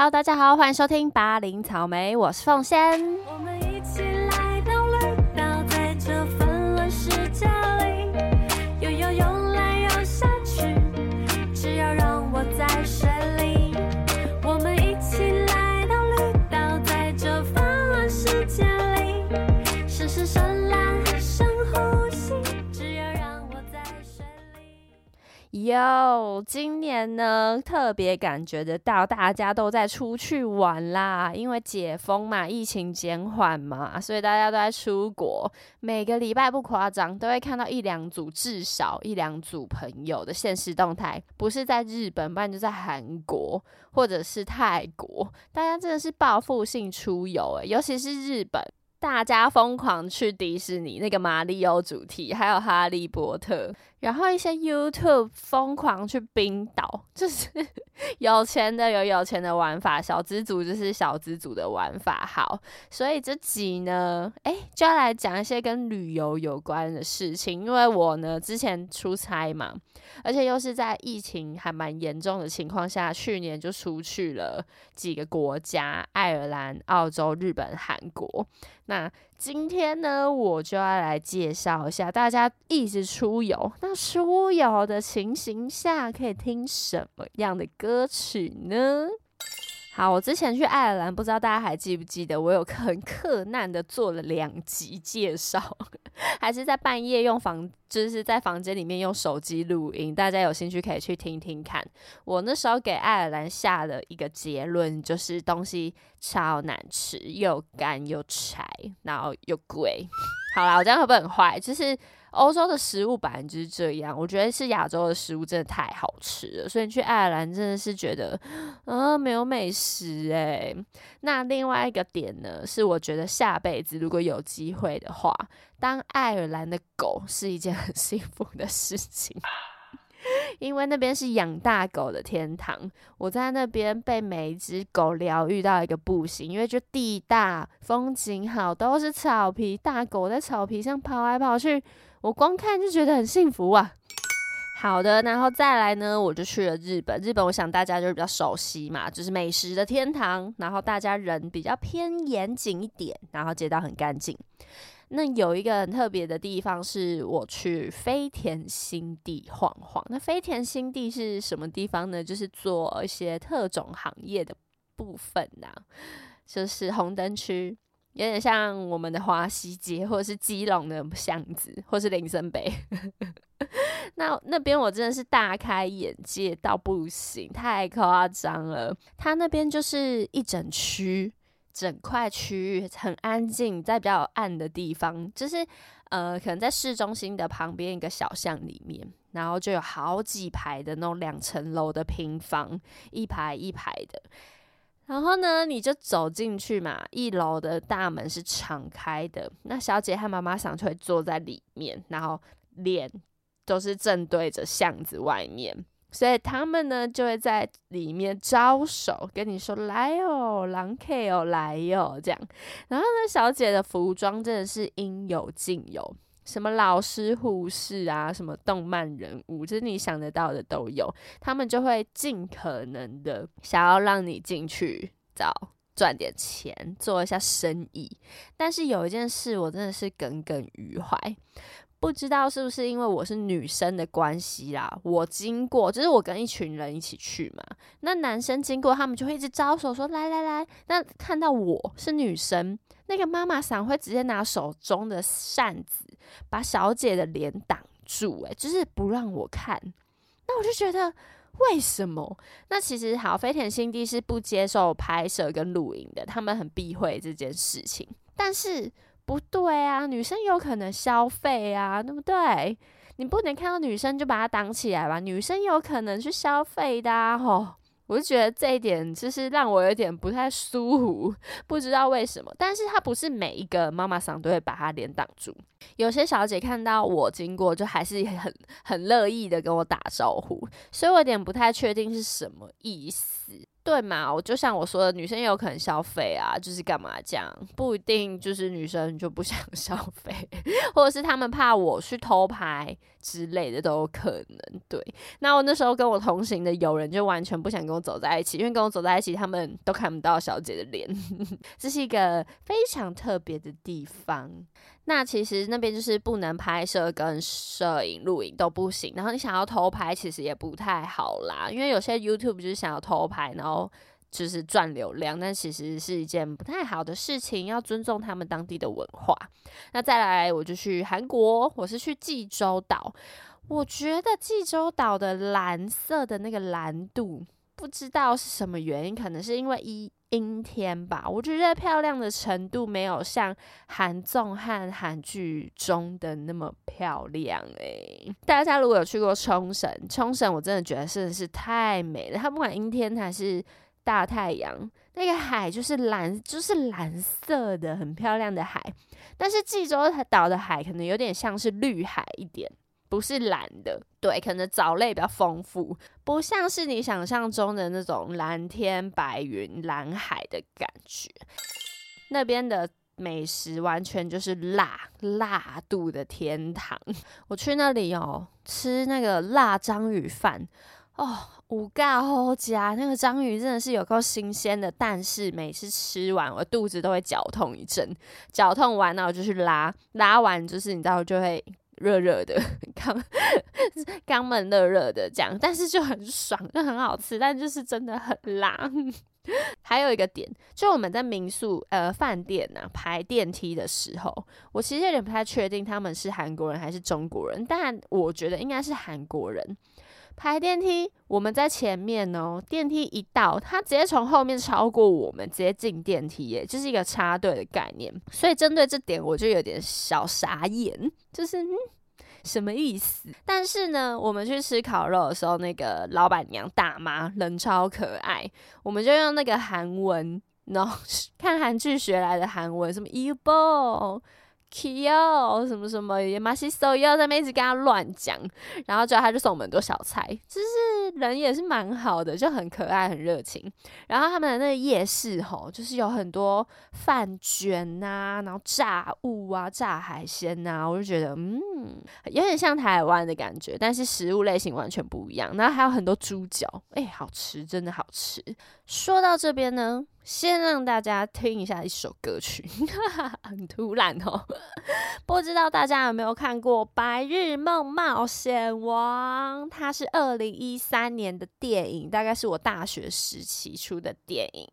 Hello，大家好，欢迎收听八零草莓，我是凤仙。哟，今年呢，特别感觉得到大家都在出去玩啦，因为解封嘛，疫情减缓嘛，所以大家都在出国。每个礼拜不夸张，都会看到一两组，至少一两组朋友的现实动态，不是在日本，不然就在韩国或者是泰国。大家真的是报复性出游诶，尤其是日本。大家疯狂去迪士尼那个马里奥主题，还有哈利波特，然后一些 YouTube 疯狂去冰岛，就是 有钱的有有钱的玩法，小资族就是小资族的玩法。好，所以这集呢，诶，就要来讲一些跟旅游有关的事情，因为我呢之前出差嘛，而且又是在疫情还蛮严重的情况下，去年就出去了几个国家：爱尔兰、澳洲、日本、韩国。那今天呢，我就要来介绍一下大家一直出游，出游的情形下可以听什么样的歌曲呢？好，我之前去爱尔兰，不知道大家还记不记得，我有很困难的做了两集介绍，还是在半夜用房，就是在房间里面用手机录音。大家有兴趣可以去听听看。我那时候给爱尔兰下的一个结论就是东西超难吃，又干又柴，然后又贵。好啦，我这样会不会很坏？就是。欧洲的食物本来就是这样，我觉得是亚洲的食物真的太好吃了，所以你去爱尔兰真的是觉得，啊，没有美食诶。那另外一个点呢，是我觉得下辈子如果有机会的话，当爱尔兰的狗是一件很幸福的事情。因为那边是养大狗的天堂，我在那边被每一只狗疗愈到一个不行，因为就地大风景好，都是草皮，大狗在草皮上跑来跑去，我光看就觉得很幸福啊。好的，然后再来呢，我就去了日本。日本我想大家就是比较熟悉嘛，就是美食的天堂，然后大家人比较偏严谨一点，然后街道很干净。那有一个很特别的地方，是我去飞田新地晃晃。那飞田新地是什么地方呢？就是做一些特种行业的部分呐，就是红灯区，有点像我们的华西街，或者是基隆的巷子，或是林森北。那那边我真的是大开眼界到不行，太夸张了。它那边就是一整区。整块区域很安静，在比较暗的地方，就是呃，可能在市中心的旁边一个小巷里面，然后就有好几排的那种两层楼的平房，一排一排的。然后呢，你就走进去嘛，一楼的大门是敞开的，那小姐和妈妈想就会坐在里面，然后脸都是正对着巷子外面。所以他们呢就会在里面招手，跟你说来哦，狼 K 哦，来哟这样。然后呢，小姐的服装真的是应有尽有，什么老师、护士啊，什么动漫人物，就是你想得到的都有。他们就会尽可能的想要让你进去找赚点钱，做一下生意。但是有一件事，我真的是耿耿于怀。不知道是不是因为我是女生的关系啦，我经过就是我跟一群人一起去嘛，那男生经过他们就会一直招手说来来来，那看到我是女生，那个妈妈桑会直接拿手中的扇子把小姐的脸挡住，诶，就是不让我看。那我就觉得为什么？那其实好，飞田新地是不接受拍摄跟录影的，他们很避讳这件事情，但是。不对啊，女生有可能消费啊，对不对？你不能看到女生就把它挡起来吧？女生有可能去消费的，吼！我就觉得这一点就是让我有点不太舒服，不知道为什么。但是她不是每一个妈妈桑都会把她脸挡住，有些小姐看到我经过，就还是很很乐意的跟我打招呼，所以我有点不太确定是什么意思。对嘛？我就像我说的，女生也有可能消费啊，就是干嘛这样？不一定就是女生就不想 消费，或者是他们怕我去偷拍之类的都有可能。对，那我那时候跟我同行的友人就完全不想跟我走在一起，因为跟我走在一起，他们都看不到小姐的脸，这是一个非常特别的地方。那其实那边就是不能拍摄跟摄影、录影都不行，然后你想要偷拍，其实也不太好啦，因为有些 YouTube 就是想要偷拍，然后就是赚流量，但其实是一件不太好的事情，要尊重他们当地的文化。那再来，我就去韩国，我是去济州岛，我觉得济州岛的蓝色的那个蓝度，不知道是什么原因，可能是因为一。阴天吧，我觉得漂亮的程度没有像韩综和韩剧中的那么漂亮诶。大家如果有去过冲绳，冲绳我真的觉得真的是太美了。它不管阴天还是大太阳，那个海就是蓝，就是蓝色的，很漂亮的海。但是济州岛的海可能有点像是绿海一点。不是蓝的，对，可能藻类比较丰富，不像是你想象中的那种蓝天白云、蓝海的感觉。那边的美食完全就是辣辣度的天堂。我去那里哦，吃那个辣章鱼饭哦，五嘎好加，那个章鱼真的是有够新鲜的。但是每次吃完，我肚子都会绞痛一阵，绞痛完了我就去拉，拉完就是你知道就会。热热的，肛肛门热热的这样，但是就很爽，就很好吃，但就是真的很辣。还有一个点，就我们在民宿呃饭店呐排电梯的时候，我其实有点不太确定他们是韩国人还是中国人，但我觉得应该是韩国人。排电梯，我们在前面哦，电梯一到，他直接从后面超过我们，直接进电梯耶，就是一个插队的概念。所以针对这点，我就有点小傻眼，就是嗯什么意思？但是呢，我们去吃烤肉的时候，那个老板娘大妈人超可爱，我们就用那个韩文，然后 看韩剧学来的韩文，什么 you bo。Kyo 什么什么也马西手要在那一直跟他乱讲，然后之后他就送我们很多小菜，就是人也是蛮好的，就很可爱很热情。然后他们的那个夜市吼，就是有很多饭卷呐，然后炸物啊，炸海鲜呐，我就觉得嗯，有点像台湾的感觉，但是食物类型完全不一样。然后还有很多猪脚，哎，好吃，真的好吃。说到这边呢。先让大家听一下一首歌曲，很突然哦。不知道大家有没有看过《白日梦冒险王》？它是二零一三年的电影，大概是我大学时期出的电影，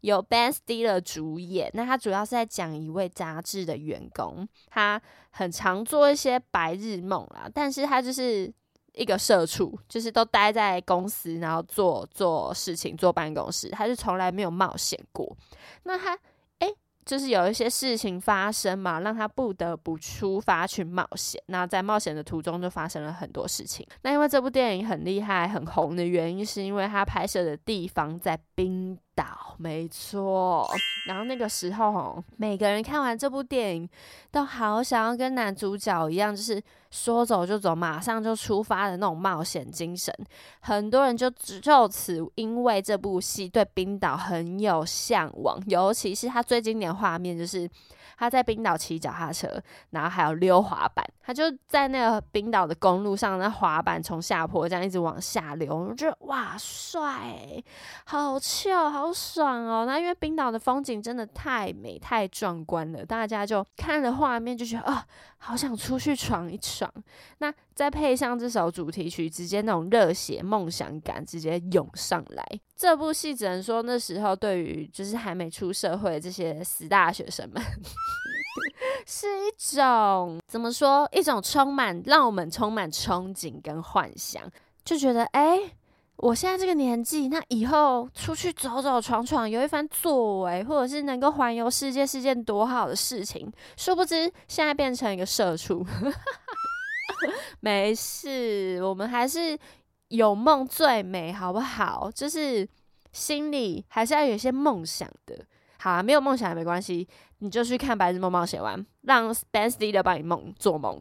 有 Ben Stiller 主演。那他主要是在讲一位杂志的员工，他很常做一些白日梦啦，但是他就是。一个社畜，就是都待在公司，然后做做事情，坐办公室，他是从来没有冒险过。那他，哎，就是有一些事情发生嘛，让他不得不出发去冒险。那在冒险的途中，就发生了很多事情。那因为这部电影很厉害、很红的原因，是因为他拍摄的地方在冰。岛没错，然后那个时候，每个人看完这部电影，都好想要跟男主角一样，就是说走就走，马上就出发的那种冒险精神。很多人就就此因为这部戏对冰岛很有向往，尤其是他最经典画面就是。他在冰岛骑脚踏车，然后还有溜滑板，他就在那个冰岛的公路上，那滑板从下坡这样一直往下流，我觉得哇帅，好俏，好好爽哦！那因为冰岛的风景真的太美、太壮观了，大家就看了画面就觉得啊，好想出去闯一闯。那再配上这首主题曲，直接那种热血梦想感直接涌上来。这部戏只能说那时候对于就是还没出社会的这些死大学生们，是一种怎么说？一种充满让我们充满憧憬跟幻想，就觉得哎，我现在这个年纪，那以后出去走走闯闯，有一番作为，或者是能够环游世界是件多好的事情。殊不知现在变成一个社畜。没事，我们还是有梦最美，好不好？就是心里还是要有一些梦想的。好啊，没有梦想也没关系，你就去看《白日梦冒险王》，让 Ben Stiller 帮你梦做梦。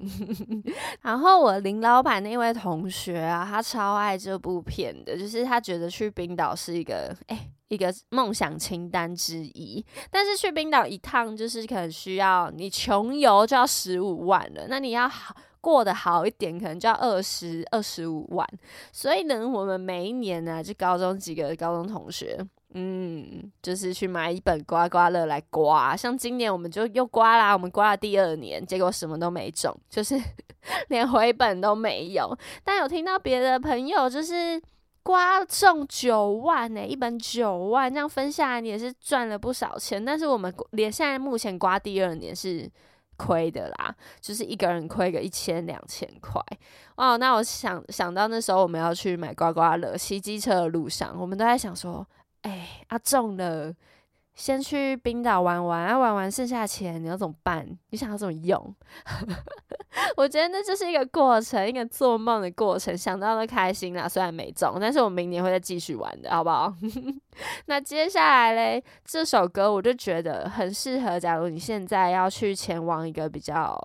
然后我林老板那位同学啊，他超爱这部片的，就是他觉得去冰岛是一个哎一个梦想清单之一。但是去冰岛一趟，就是可能需要你穷游就要十五万了，那你要好过得好一点，可能就要二十二十五万。所以呢，我们每一年呢，就高中几个高中同学。嗯，就是去买一本刮刮乐来刮，像今年我们就又刮啦，我们刮了第二年，结果什么都没中，就是 连回本都没有。但有听到别的朋友就是刮中九万呢，一本九万，这样分下来你也是赚了不少钱。但是我们连现在目前刮第二年是亏的啦，就是一个人亏个一千两千块哦。那我想想到那时候我们要去买刮刮乐，骑机车的路上，我们都在想说。哎，啊中了，先去冰岛玩玩，啊玩完剩下钱你要怎么办？你想要怎么用？我觉得那就是一个过程，一个做梦的过程，想到都开心啦。虽然没中，但是我明年会再继续玩的，好不好？那接下来嘞，这首歌我就觉得很适合，假如你现在要去前往一个比较。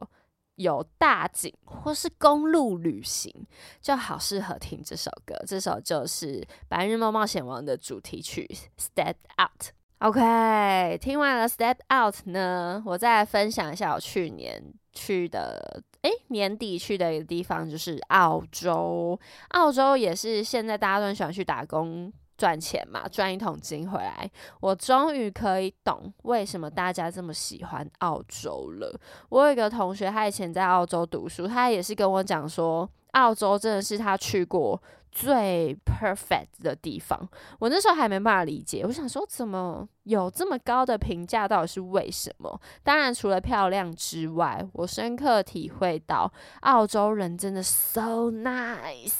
有大景或是公路旅行，就好适合听这首歌。这首就是《白日梦冒险王》的主题曲《Step Out》。OK，听完了《Step Out》呢，我再来分享一下我去年去的，诶，年底去的一个地方就是澳洲。澳洲也是现在大家都很喜欢去打工。赚钱嘛，赚一桶金回来，我终于可以懂为什么大家这么喜欢澳洲了。我有一个同学，他以前在澳洲读书，他也是跟我讲说，澳洲真的是他去过最 perfect 的地方。我那时候还没办法理解，我想说怎么有这么高的评价，到底是为什么？当然，除了漂亮之外，我深刻体会到澳洲人真的 so nice，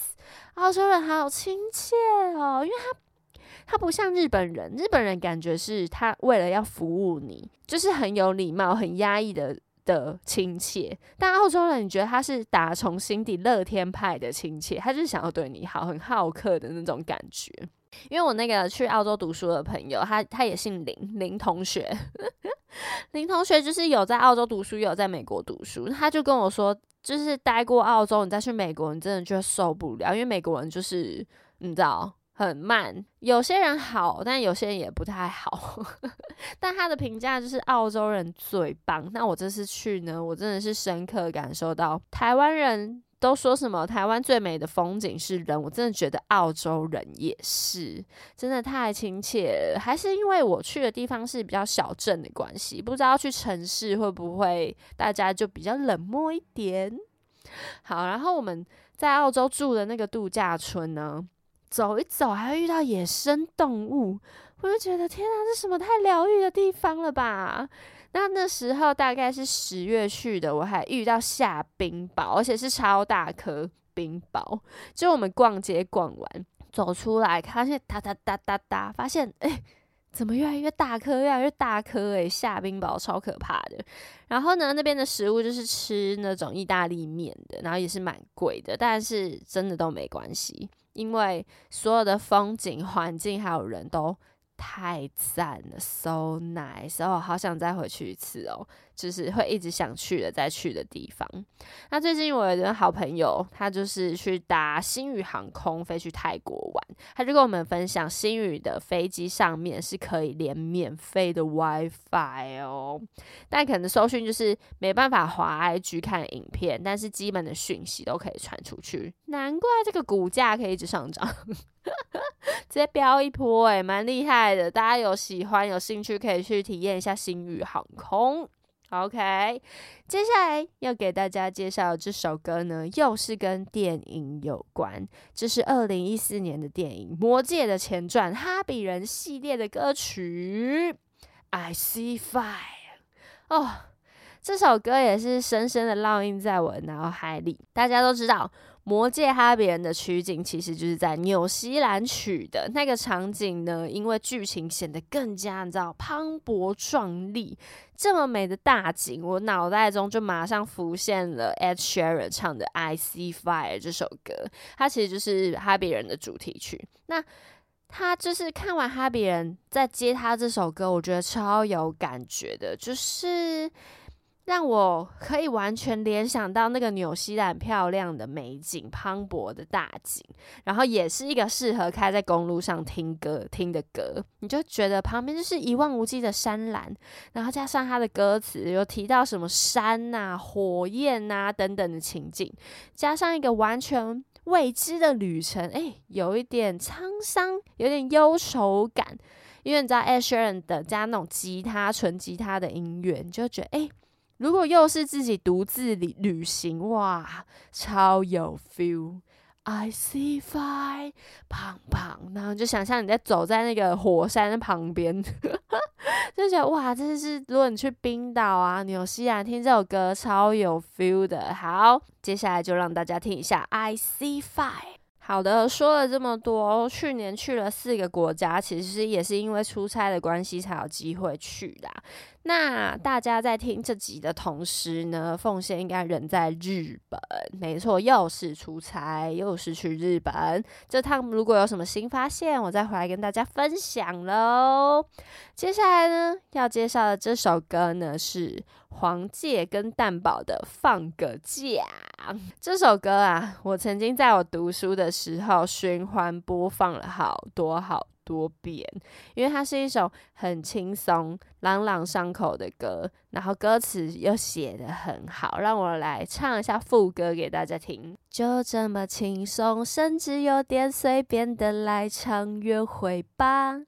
澳洲人好亲切哦，因为他。他不像日本人，日本人感觉是他为了要服务你，就是很有礼貌、很压抑的的亲切。但澳洲人，你觉得他是打从心底乐天派的亲切，他就是想要对你好，很好客的那种感觉。因为我那个去澳洲读书的朋友，他他也姓林，林同学，林同学就是有在澳洲读书，有在美国读书。他就跟我说，就是待过澳洲，你再去美国，你真的就受不了，因为美国人就是你知道。很慢，有些人好，但有些人也不太好。但他的评价就是澳洲人最棒。那我这次去呢，我真的是深刻感受到，台湾人都说什么台湾最美的风景是人，我真的觉得澳洲人也是，真的太亲切了。还是因为我去的地方是比较小镇的关系，不知道去城市会不会大家就比较冷漠一点。好，然后我们在澳洲住的那个度假村呢。走一走，还会遇到野生动物，我就觉得天啊，这什么太疗愈的地方了吧？那那时候大概是十月去的，我还遇到下冰雹，而且是超大颗冰雹。就我们逛街逛完，走出来，发现哒哒哒哒哒，发现哎，怎么越来越大颗，越来越大颗？诶，下冰雹超可怕的。然后呢，那边的食物就是吃那种意大利面的，然后也是蛮贵的，但是真的都没关系。因为所有的风景、环境还有人都太赞了，so nice，哦，好想再回去一次哦。就是会一直想去的、再去的地方。那最近我有一个好朋友，他就是去搭新宇航空飞去泰国玩，他就跟我们分享，新宇的飞机上面是可以连免费的 WiFi 哦。但可能搜讯就是没办法滑 IG 看影片，但是基本的讯息都可以传出去。难怪这个股价可以一直上涨，直接飙一波诶，蛮厉害的。大家有喜欢、有兴趣可以去体验一下新宇航空。OK，接下来要给大家介绍这首歌呢，又是跟电影有关。这是二零一四年的电影《魔戒》的前传《哈比人》系列的歌曲《I See Fire》。哦，这首歌也是深深的烙印在我的脑海里。大家都知道。魔界哈比人的取景其实就是在纽西兰取的那个场景呢，因为剧情显得更加你知道磅礴壮丽，这么美的大景，我脑袋中就马上浮现了 Ed Sheeran 唱的《I See Fire》这首歌，它其实就是哈比人的主题曲。那他就是看完哈比人在接他这首歌，我觉得超有感觉的，就是。让我可以完全联想到那个纽西兰漂亮的美景、磅礴的大景，然后也是一个适合开在公路上听歌听的歌。你就觉得旁边就是一望无际的山岚，然后加上他的歌词有提到什么山呐、火焰呐等等的情景，加上一个完全未知的旅程，哎，有一点沧桑，有点忧愁感。因为你知道 Ed Sheeran 的加那种吉他、纯吉他的音乐，你就觉得哎。如果又是自己独自旅旅行，哇，超有 feel。I see fire，砰砰，然后就想象你在走在那个火山旁边，就觉得哇，真的是，如果你去冰岛啊、纽西兰听这首歌，超有 feel 的。好，接下来就让大家听一下 I see fire。好的，说了这么多，去年去了四个国家，其实也是因为出差的关系才有机会去的。那大家在听这集的同时呢，奉献应该人在日本，没错，又是出差，又是去日本。这趟如果有什么新发现，我再回来跟大家分享喽。接下来呢，要介绍的这首歌呢是黄玠跟蛋宝的《放个假》。这首歌啊，我曾经在我读书的时候循环播放了好多好。多遍，因为它是一首很轻松、朗朗上口的歌，然后歌词又写得很好，让我来唱一下副歌给大家听。就这么轻松，甚至有点随便的来场约会吧。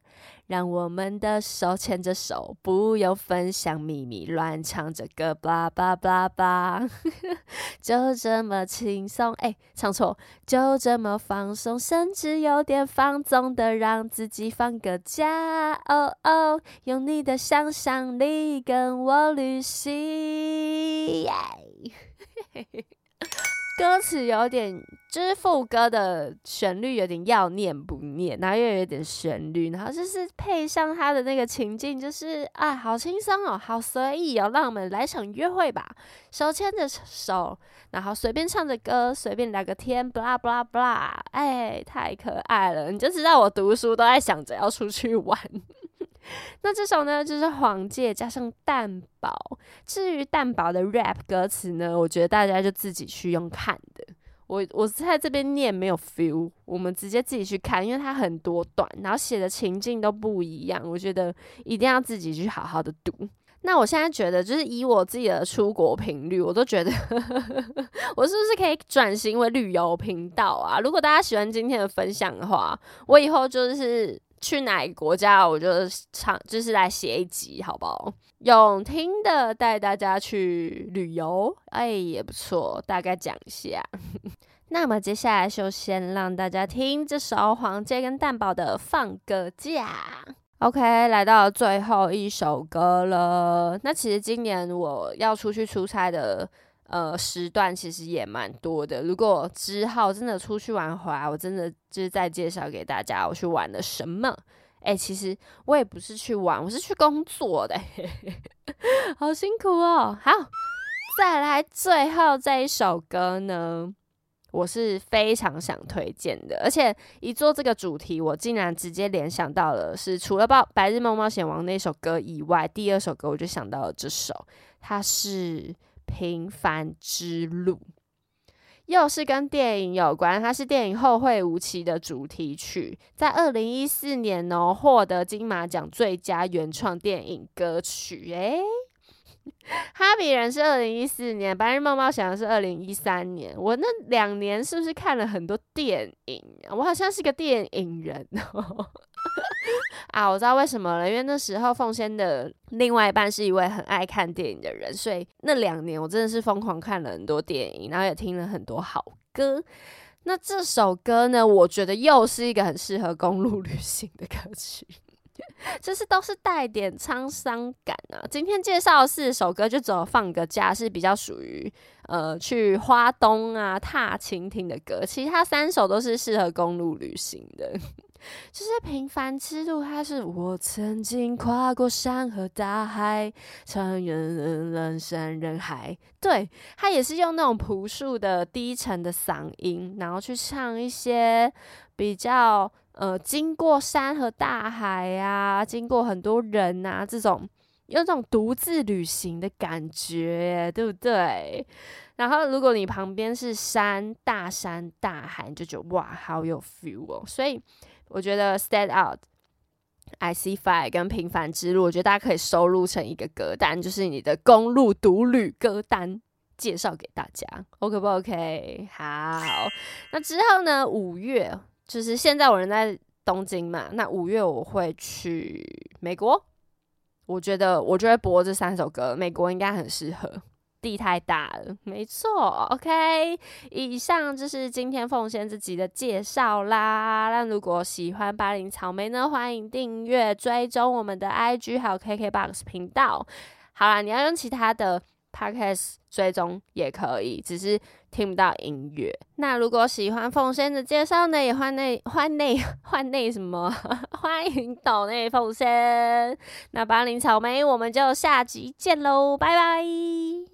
让我们的手牵着手，不用分享秘密，乱唱着歌，叭叭叭叭，就这么轻松。哎，唱错，就这么放松，甚至有点放纵的，让自己放个假。哦哦，用你的想象力跟我旅行。歌词有点，就是副歌的旋律有点要念不念，然后又有点旋律，然后就是配上他的那个情境，就是啊，好轻松哦，好随意哦，让我们来场约会吧，手牵着手，然后随便唱着歌，随便聊个天，blah blah blah，哎，太可爱了，你就知道我读书都在想着要出去玩。那这首呢，就是黄玠加上蛋堡。至于蛋堡的 rap 歌词呢，我觉得大家就自己去用看的。我我在这边念没有 feel，我们直接自己去看，因为它很多段，然后写的情境都不一样。我觉得一定要自己去好好的读。那我现在觉得，就是以我自己的出国频率，我都觉得 我是不是可以转型为旅游频道啊？如果大家喜欢今天的分享的话，我以后就是。去哪个国家，我就唱，就是来写一集，好不好？用听的带大家去旅游，哎，也不错。大概讲一下。那么接下来就先让大家听这首黄玠跟蛋堡的《放个假》。OK，来到最后一首歌了。那其实今年我要出去出差的。呃，时段其实也蛮多的。如果之后真的出去玩回来，我真的就是再介绍给大家我去玩了什么。哎，其实我也不是去玩，我是去工作的，好辛苦哦。好，再来最后这一首歌呢，我是非常想推荐的。而且一做这个主题，我竟然直接联想到了是除了《白白日梦冒险王》那首歌以外，第二首歌我就想到了这首，它是。平凡之路，又是跟电影有关。它是电影《后会无期》的主题曲，在二零一四年呢获得金马奖最佳原创电影歌曲。诶，哈比人是二零一四年，白日梦冒险是二零一三年。我那两年是不是看了很多电影？我好像是个电影人哦。啊，我知道为什么了，因为那时候奉先的另外一半是一位很爱看电影的人，所以那两年我真的是疯狂看了很多电影，然后也听了很多好歌。那这首歌呢，我觉得又是一个很适合公路 旅行的歌曲，就是都是带点沧桑感啊。今天介绍四首歌，就只有放个假是比较属于呃去花东啊踏蜻蜓的歌，其他三首都是适合公路旅行的。就是平凡之路，它是我曾经跨过山和大海，穿越人人山人海。对他也是用那种朴素的低沉的嗓音，然后去唱一些比较呃，经过山和大海呀，经过很多人呐，这种有种独自旅行的感觉，对不对？然后如果你旁边是山，大山大海，你就觉得哇，好有 feel 哦。所以我觉得 Stand Out、I C Five 跟平凡之路，我觉得大家可以收录成一个歌单，就是你的公路独旅歌单，介绍给大家，OK 不 OK？好，那之后呢？五月就是现在我人在东京嘛，那五月我会去美国，我觉得我就会播这三首歌，美国应该很适合。地太大了，没错，OK。以上就是今天奉献自己的介绍啦。那如果喜欢巴林草莓呢，欢迎订阅、追踪我们的 IG 还有 KKBOX 频道。好啦，你要用其他的 Podcast 追踪也可以，只是听不到音乐。那如果喜欢奉献的介绍呢，也欢内欢内欢内什么？欢迎岛内奉献。那巴林草莓，我们就下集见喽，拜拜。